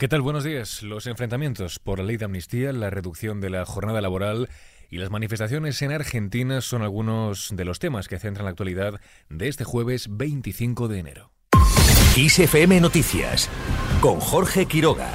¿Qué tal? Buenos días. Los enfrentamientos por la ley de amnistía, la reducción de la jornada laboral y las manifestaciones en Argentina son algunos de los temas que centran la actualidad de este jueves 25 de enero. ISFM Noticias con Jorge Quiroga.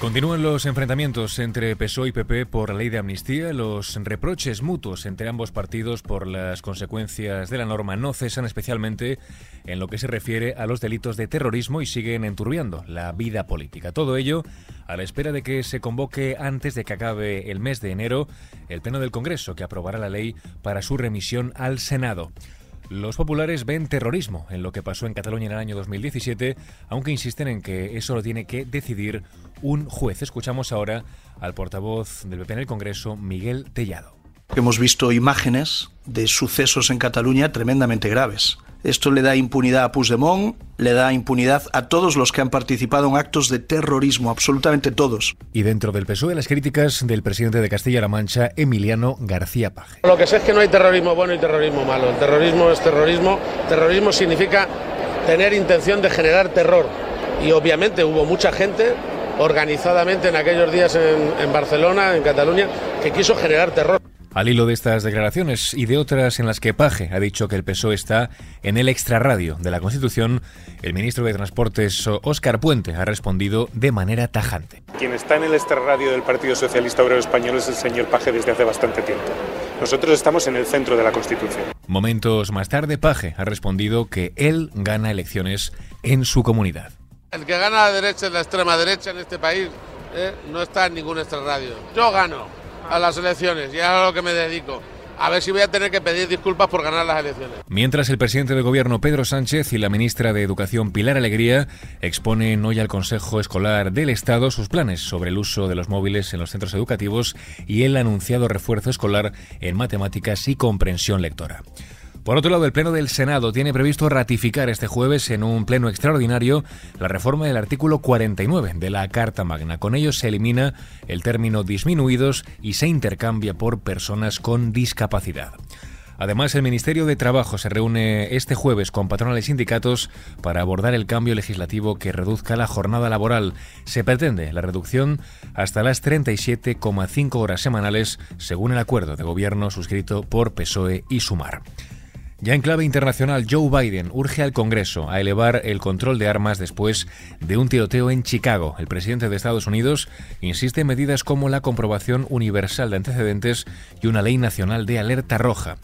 Continúan los enfrentamientos entre PSOE y PP por la ley de amnistía. Los reproches mutuos entre ambos partidos por las consecuencias de la norma no cesan especialmente en lo que se refiere a los delitos de terrorismo y siguen enturbiando la vida política. Todo ello a la espera de que se convoque antes de que acabe el mes de enero el Pleno del Congreso que aprobará la ley para su remisión al Senado. Los populares ven terrorismo en lo que pasó en Cataluña en el año 2017, aunque insisten en que eso lo tiene que decidir un juez. Escuchamos ahora al portavoz del PP en el Congreso, Miguel Tellado. Hemos visto imágenes de sucesos en Cataluña tremendamente graves. Esto le da impunidad a Puigdemont, le da impunidad a todos los que han participado en actos de terrorismo, absolutamente todos. Y dentro del PSOE, las críticas del presidente de Castilla-La Mancha, Emiliano García Paje. Lo que sé es que no hay terrorismo bueno y terrorismo malo. El terrorismo es terrorismo. Terrorismo significa tener intención de generar terror. Y obviamente hubo mucha gente organizadamente en aquellos días en, en Barcelona, en Cataluña, que quiso generar terror. Al hilo de estas declaraciones y de otras en las que Paje ha dicho que el PSOE está en el extrarradio de la Constitución, el ministro de Transportes, Óscar Puente, ha respondido de manera tajante. Quien está en el extrarradio del Partido Socialista Obrero Español es el señor Paje desde hace bastante tiempo. Nosotros estamos en el centro de la Constitución. Momentos más tarde, Paje ha respondido que él gana elecciones en su comunidad. El que gana la derecha, la extrema derecha en este país, eh, no está en ningún extrarradio. Yo gano a las elecciones y es a lo que me dedico. A ver si voy a tener que pedir disculpas por ganar las elecciones. Mientras el presidente de gobierno Pedro Sánchez y la ministra de Educación Pilar Alegría exponen hoy al Consejo Escolar del Estado sus planes sobre el uso de los móviles en los centros educativos y el anunciado refuerzo escolar en matemáticas y comprensión lectora. Por otro lado, el Pleno del Senado tiene previsto ratificar este jueves en un pleno extraordinario la reforma del artículo 49 de la Carta Magna. Con ello se elimina el término disminuidos y se intercambia por personas con discapacidad. Además, el Ministerio de Trabajo se reúne este jueves con patronales y sindicatos para abordar el cambio legislativo que reduzca la jornada laboral. Se pretende la reducción hasta las 37,5 horas semanales, según el acuerdo de gobierno suscrito por PSOE y Sumar. Ya en clave internacional, Joe Biden urge al Congreso a elevar el control de armas después de un tiroteo en Chicago. El presidente de Estados Unidos insiste en medidas como la comprobación universal de antecedentes y una ley nacional de alerta roja.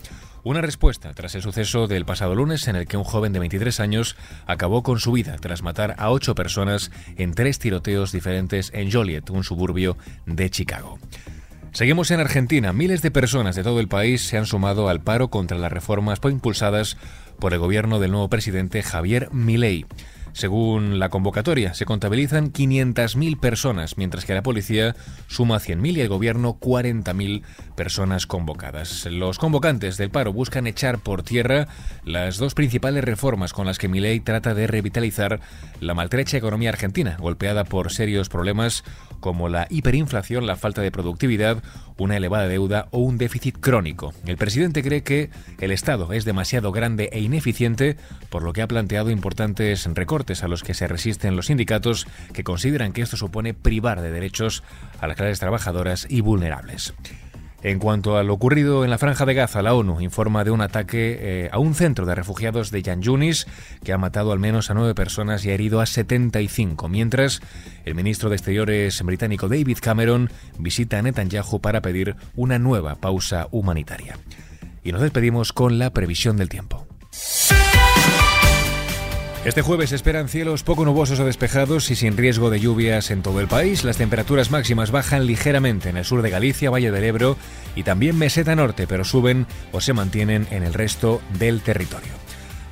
Una respuesta tras el suceso del pasado lunes en el que un joven de 23 años acabó con su vida tras matar a ocho personas en tres tiroteos diferentes en Joliet, un suburbio de Chicago. Seguimos en Argentina. Miles de personas de todo el país se han sumado al paro contra las reformas impulsadas por el gobierno del nuevo presidente Javier Milei. Según la convocatoria, se contabilizan 500.000 personas, mientras que la policía suma 100.000 y el gobierno 40.000 personas convocadas. Los convocantes del paro buscan echar por tierra las dos principales reformas con las que Milei trata de revitalizar la maltrecha economía argentina, golpeada por serios problemas como la hiperinflación, la falta de productividad, una elevada deuda o un déficit crónico. El presidente cree que el Estado es demasiado grande e ineficiente, por lo que ha planteado importantes recortes a los que se resisten los sindicatos, que consideran que esto supone privar de derechos a las clases trabajadoras y vulnerables. En cuanto a lo ocurrido en la franja de Gaza, la ONU informa de un ataque eh, a un centro de refugiados de Yan Yunis que ha matado al menos a nueve personas y ha herido a 75, mientras el ministro de Exteriores británico David Cameron visita a Netanyahu para pedir una nueva pausa humanitaria. Y nos despedimos con la previsión del tiempo. Este jueves esperan cielos poco nubosos o despejados y sin riesgo de lluvias en todo el país. Las temperaturas máximas bajan ligeramente en el sur de Galicia, Valle del Ebro y también Meseta Norte, pero suben o se mantienen en el resto del territorio.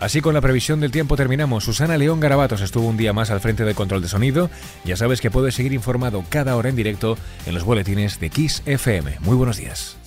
Así con la previsión del tiempo terminamos. Susana León Garabatos estuvo un día más al frente del control de sonido. Ya sabes que puedes seguir informado cada hora en directo en los boletines de Kiss FM. Muy buenos días.